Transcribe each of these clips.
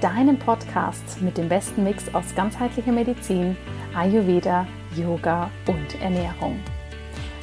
deinem Podcast mit dem besten Mix aus ganzheitlicher Medizin, Ayurveda, Yoga und Ernährung.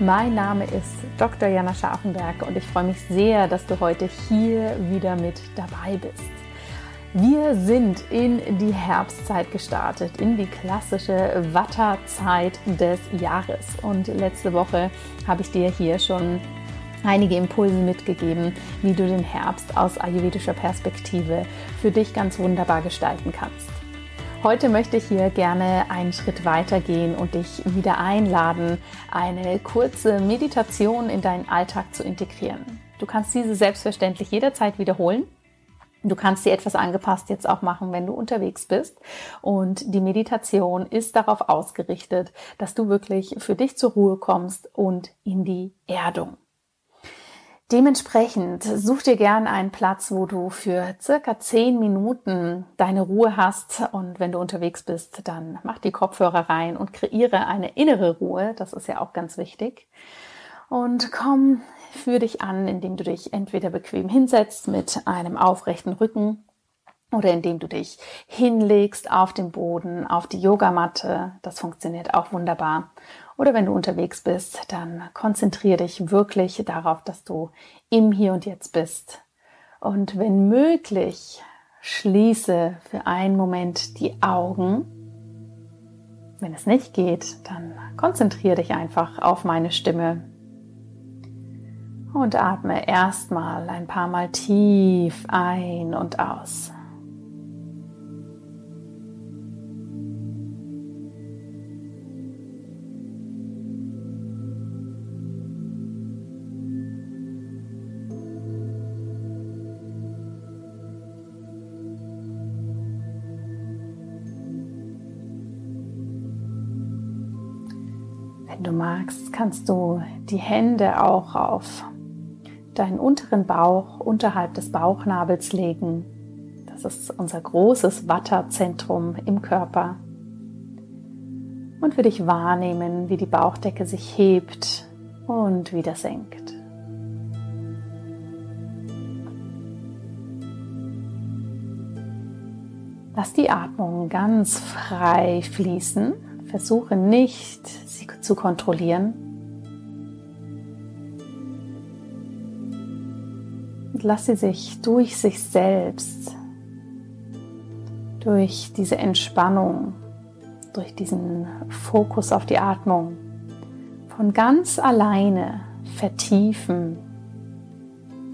Mein Name ist Dr. Jana Scharfenberg und ich freue mich sehr, dass du heute hier wieder mit dabei bist. Wir sind in die Herbstzeit gestartet, in die klassische Watterzeit des Jahres. Und letzte Woche habe ich dir hier schon einige Impulse mitgegeben, wie du den Herbst aus ayurvedischer Perspektive für dich ganz wunderbar gestalten kannst. Heute möchte ich hier gerne einen Schritt weiter gehen und dich wieder einladen, eine kurze Meditation in deinen Alltag zu integrieren. Du kannst diese selbstverständlich jederzeit wiederholen. Du kannst sie etwas angepasst jetzt auch machen, wenn du unterwegs bist. Und die Meditation ist darauf ausgerichtet, dass du wirklich für dich zur Ruhe kommst und in die Erdung. Dementsprechend such dir gern einen Platz, wo du für circa zehn Minuten deine Ruhe hast. Und wenn du unterwegs bist, dann mach die Kopfhörer rein und kreiere eine innere Ruhe. Das ist ja auch ganz wichtig. Und komm für dich an, indem du dich entweder bequem hinsetzt mit einem aufrechten Rücken oder indem du dich hinlegst auf den Boden, auf die Yogamatte. Das funktioniert auch wunderbar. Oder wenn du unterwegs bist, dann konzentriere dich wirklich darauf, dass du im Hier und Jetzt bist. Und wenn möglich, schließe für einen Moment die Augen. Wenn es nicht geht, dann konzentriere dich einfach auf meine Stimme. Und atme erstmal ein paar Mal tief ein und aus. Wenn du magst, kannst du die Hände auch auf deinen unteren Bauch unterhalb des Bauchnabels legen. Das ist unser großes Watterzentrum im Körper. Und für dich wahrnehmen, wie die Bauchdecke sich hebt und wieder senkt. Lass die Atmung ganz frei fließen. Versuche nicht, zu kontrollieren. Und lass sie sich durch sich selbst, durch diese Entspannung, durch diesen Fokus auf die Atmung von ganz alleine vertiefen,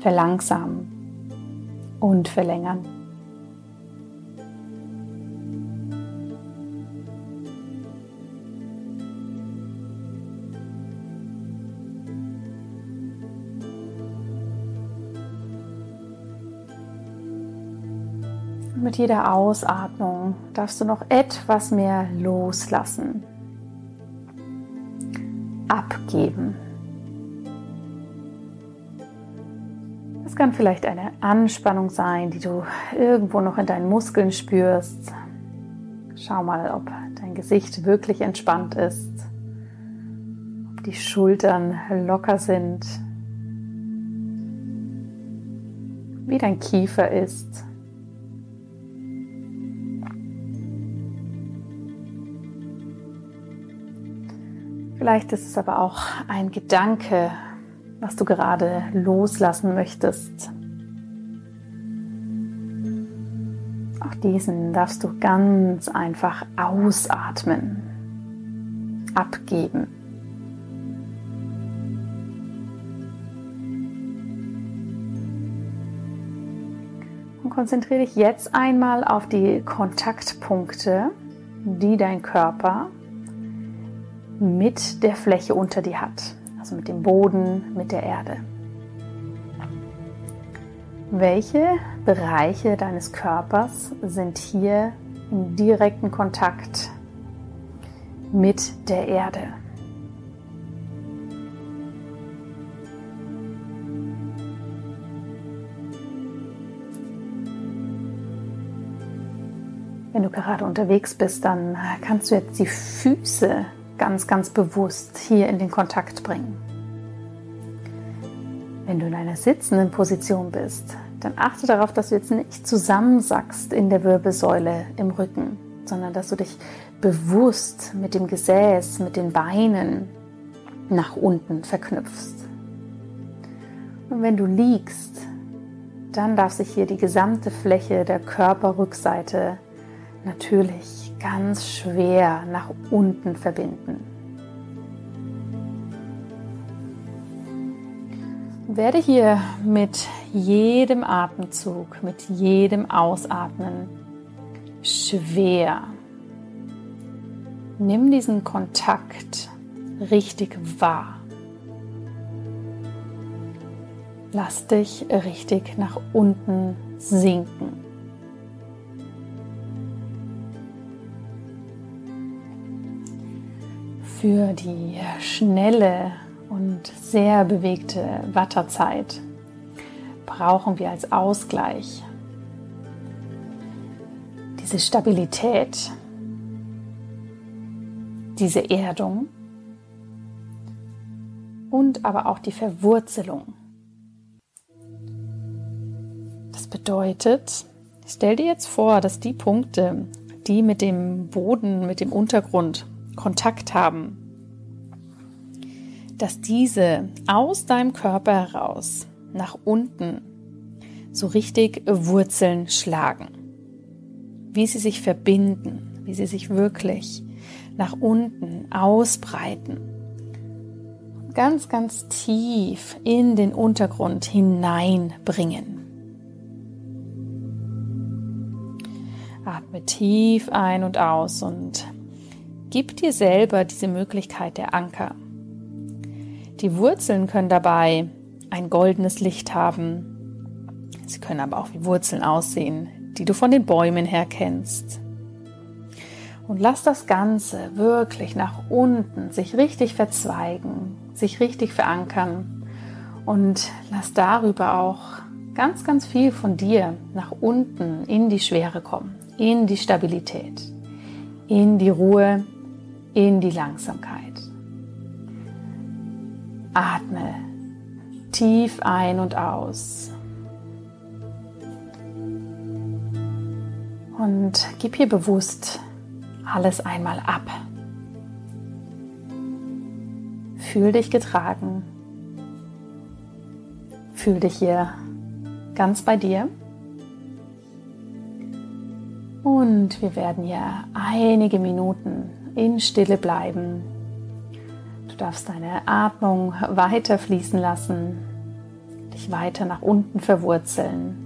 verlangsamen und verlängern. Mit jeder Ausatmung darfst du noch etwas mehr loslassen, abgeben. Es kann vielleicht eine Anspannung sein, die du irgendwo noch in deinen Muskeln spürst. Schau mal, ob dein Gesicht wirklich entspannt ist, ob die Schultern locker sind, wie dein Kiefer ist. Vielleicht ist es aber auch ein Gedanke, was du gerade loslassen möchtest. Auch diesen darfst du ganz einfach ausatmen, abgeben. Und konzentriere dich jetzt einmal auf die Kontaktpunkte, die dein Körper mit der Fläche unter dir hat also mit dem Boden, mit der Erde. Welche Bereiche deines Körpers sind hier im direkten Kontakt mit der Erde? Wenn du gerade unterwegs bist, dann kannst du jetzt die Füße ganz, ganz bewusst hier in den Kontakt bringen. Wenn du in einer sitzenden Position bist, dann achte darauf, dass du jetzt nicht zusammensackst in der Wirbelsäule im Rücken, sondern dass du dich bewusst mit dem Gesäß, mit den Beinen nach unten verknüpfst. Und wenn du liegst, dann darf sich hier die gesamte Fläche der Körperrückseite natürlich ganz schwer nach unten verbinden. Werde hier mit jedem Atemzug, mit jedem Ausatmen schwer. Nimm diesen Kontakt richtig wahr. Lass dich richtig nach unten sinken. Für die schnelle und sehr bewegte Watterzeit brauchen wir als Ausgleich diese Stabilität, diese Erdung und aber auch die Verwurzelung. Das bedeutet, stell dir jetzt vor, dass die Punkte, die mit dem Boden, mit dem Untergrund Kontakt haben, dass diese aus deinem Körper heraus nach unten so richtig Wurzeln schlagen, wie sie sich verbinden, wie sie sich wirklich nach unten ausbreiten, ganz, ganz tief in den Untergrund hineinbringen. Atme tief ein und aus und Gib dir selber diese Möglichkeit der Anker. Die Wurzeln können dabei ein goldenes Licht haben. Sie können aber auch wie Wurzeln aussehen, die du von den Bäumen her kennst. Und lass das Ganze wirklich nach unten sich richtig verzweigen, sich richtig verankern und lass darüber auch ganz, ganz viel von dir nach unten in die Schwere kommen, in die Stabilität, in die Ruhe, in die Langsamkeit. Atme tief ein und aus. Und gib hier bewusst alles einmal ab. Fühl dich getragen. Fühl dich hier ganz bei dir. Und wir werden hier einige Minuten in Stille bleiben. Du darfst deine Atmung weiter fließen lassen, dich weiter nach unten verwurzeln.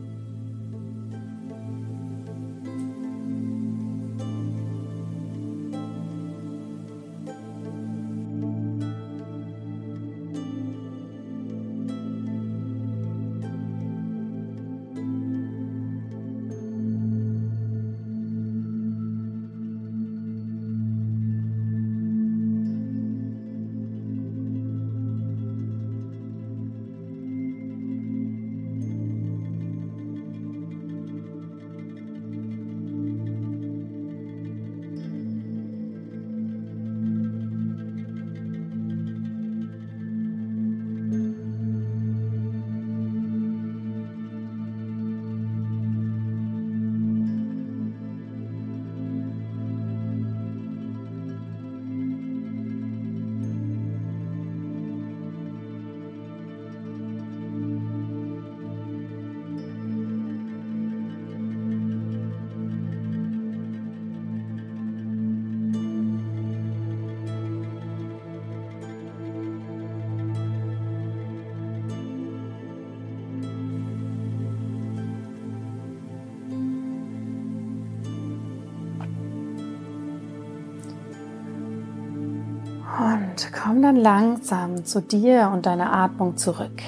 Komm dann langsam zu dir und deiner Atmung zurück.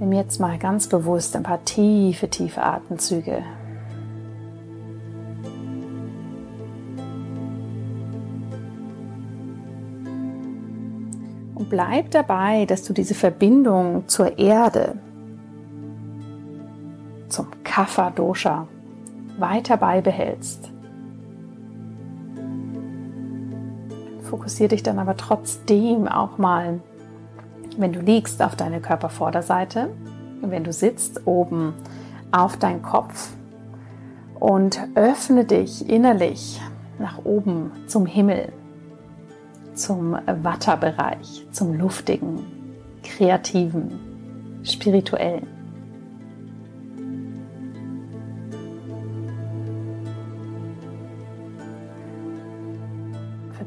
Nimm jetzt mal ganz bewusst ein paar tiefe, tiefe Atemzüge. Und bleib dabei, dass du diese Verbindung zur Erde, zum Kapha Dosha, weiter beibehältst. Fokussiere dich dann aber trotzdem auch mal wenn du liegst auf deine Körpervorderseite, wenn du sitzt oben auf deinen Kopf und öffne dich innerlich nach oben zum Himmel, zum Watterbereich, zum luftigen, kreativen, spirituellen.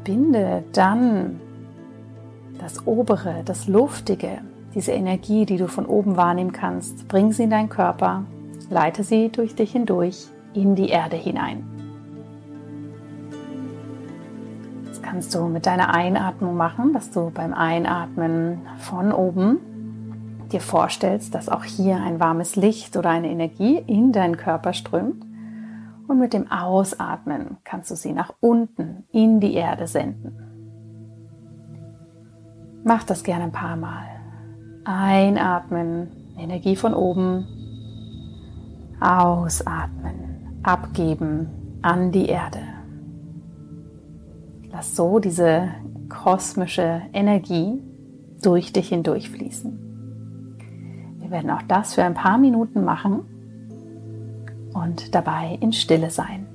Verbinde dann das Obere, das Luftige, diese Energie, die du von oben wahrnehmen kannst, bring sie in deinen Körper, leite sie durch dich hindurch in die Erde hinein. Das kannst du mit deiner Einatmung machen, dass du beim Einatmen von oben dir vorstellst, dass auch hier ein warmes Licht oder eine Energie in deinen Körper strömt. Und mit dem Ausatmen kannst du sie nach unten in die Erde senden. Mach das gerne ein paar Mal. Einatmen, Energie von oben. Ausatmen, abgeben an die Erde. Lass so diese kosmische Energie durch dich hindurch fließen. Wir werden auch das für ein paar Minuten machen und dabei in Stille sein.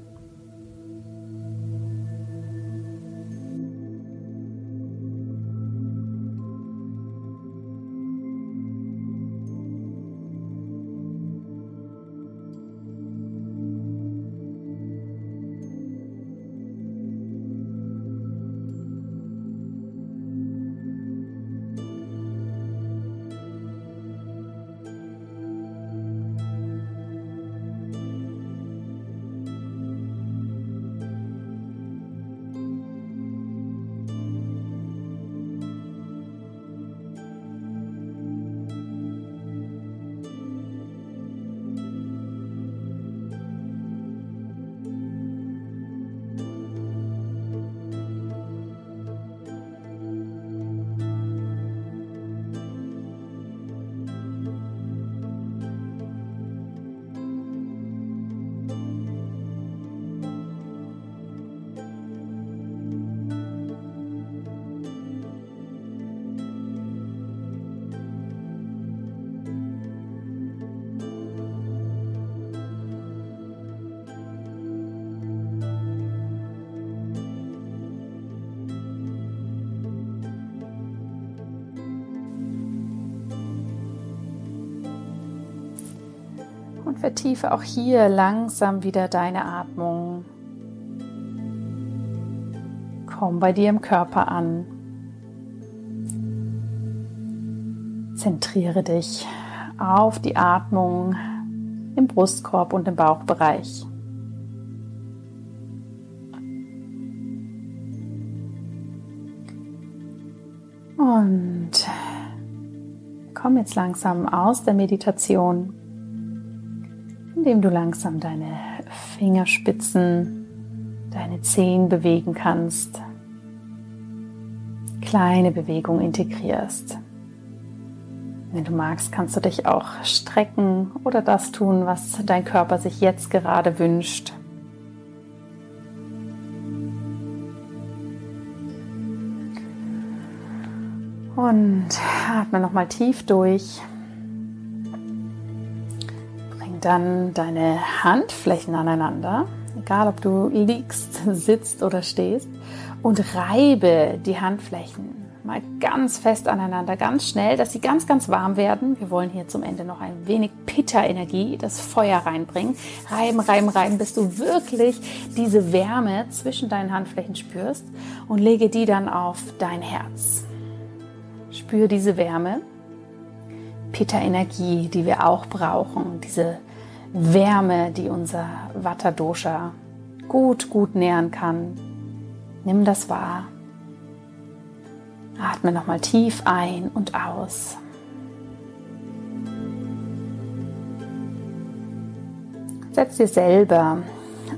Vertiefe auch hier langsam wieder deine Atmung. Komm bei dir im Körper an. Zentriere dich auf die Atmung im Brustkorb und im Bauchbereich. Und komm jetzt langsam aus der Meditation indem du langsam deine Fingerspitzen, deine Zehen bewegen kannst, kleine Bewegung integrierst. Wenn du magst, kannst du dich auch strecken oder das tun, was dein Körper sich jetzt gerade wünscht. Und atme nochmal tief durch dann deine Handflächen aneinander, egal ob du liegst, sitzt oder stehst, und reibe die Handflächen mal ganz fest aneinander, ganz schnell, dass sie ganz, ganz warm werden. Wir wollen hier zum Ende noch ein wenig Pitta-Energie, das Feuer reinbringen. Reiben, reiben, reiben, bis du wirklich diese Wärme zwischen deinen Handflächen spürst und lege die dann auf dein Herz. Spür diese Wärme, Pitta-Energie, die wir auch brauchen, diese Wärme, die unser Vata Dosha gut, gut nähren kann. Nimm das wahr. Atme nochmal tief ein und aus. Setz dir selber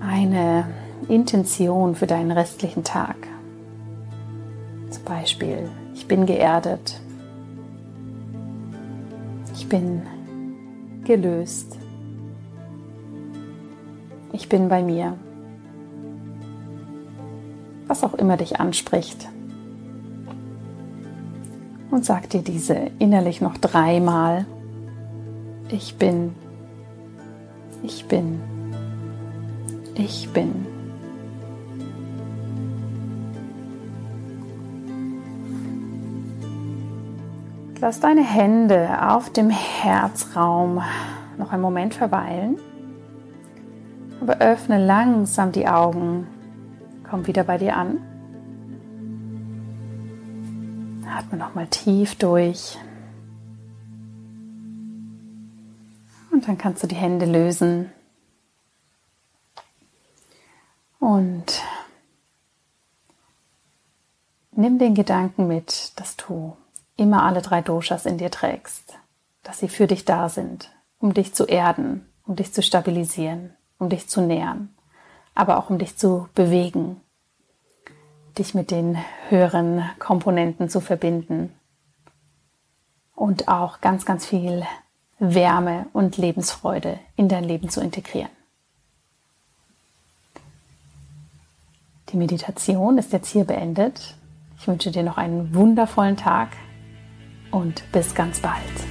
eine Intention für deinen restlichen Tag. Zum Beispiel, ich bin geerdet. Ich bin gelöst. Ich bin bei mir. Was auch immer dich anspricht. Und sag dir diese innerlich noch dreimal. Ich bin. Ich bin. Ich bin. Lass deine Hände auf dem Herzraum noch einen Moment verweilen. Öffne langsam die Augen. Komm wieder bei dir an. Atme nochmal tief durch. Und dann kannst du die Hände lösen. Und nimm den Gedanken mit, dass du immer alle drei Doshas in dir trägst, dass sie für dich da sind, um dich zu erden, um dich zu stabilisieren, um dich zu nähern, aber auch um dich zu bewegen, dich mit den höheren Komponenten zu verbinden und auch ganz, ganz viel Wärme und Lebensfreude in dein Leben zu integrieren. Die Meditation ist jetzt hier beendet. Ich wünsche dir noch einen wundervollen Tag und bis ganz bald.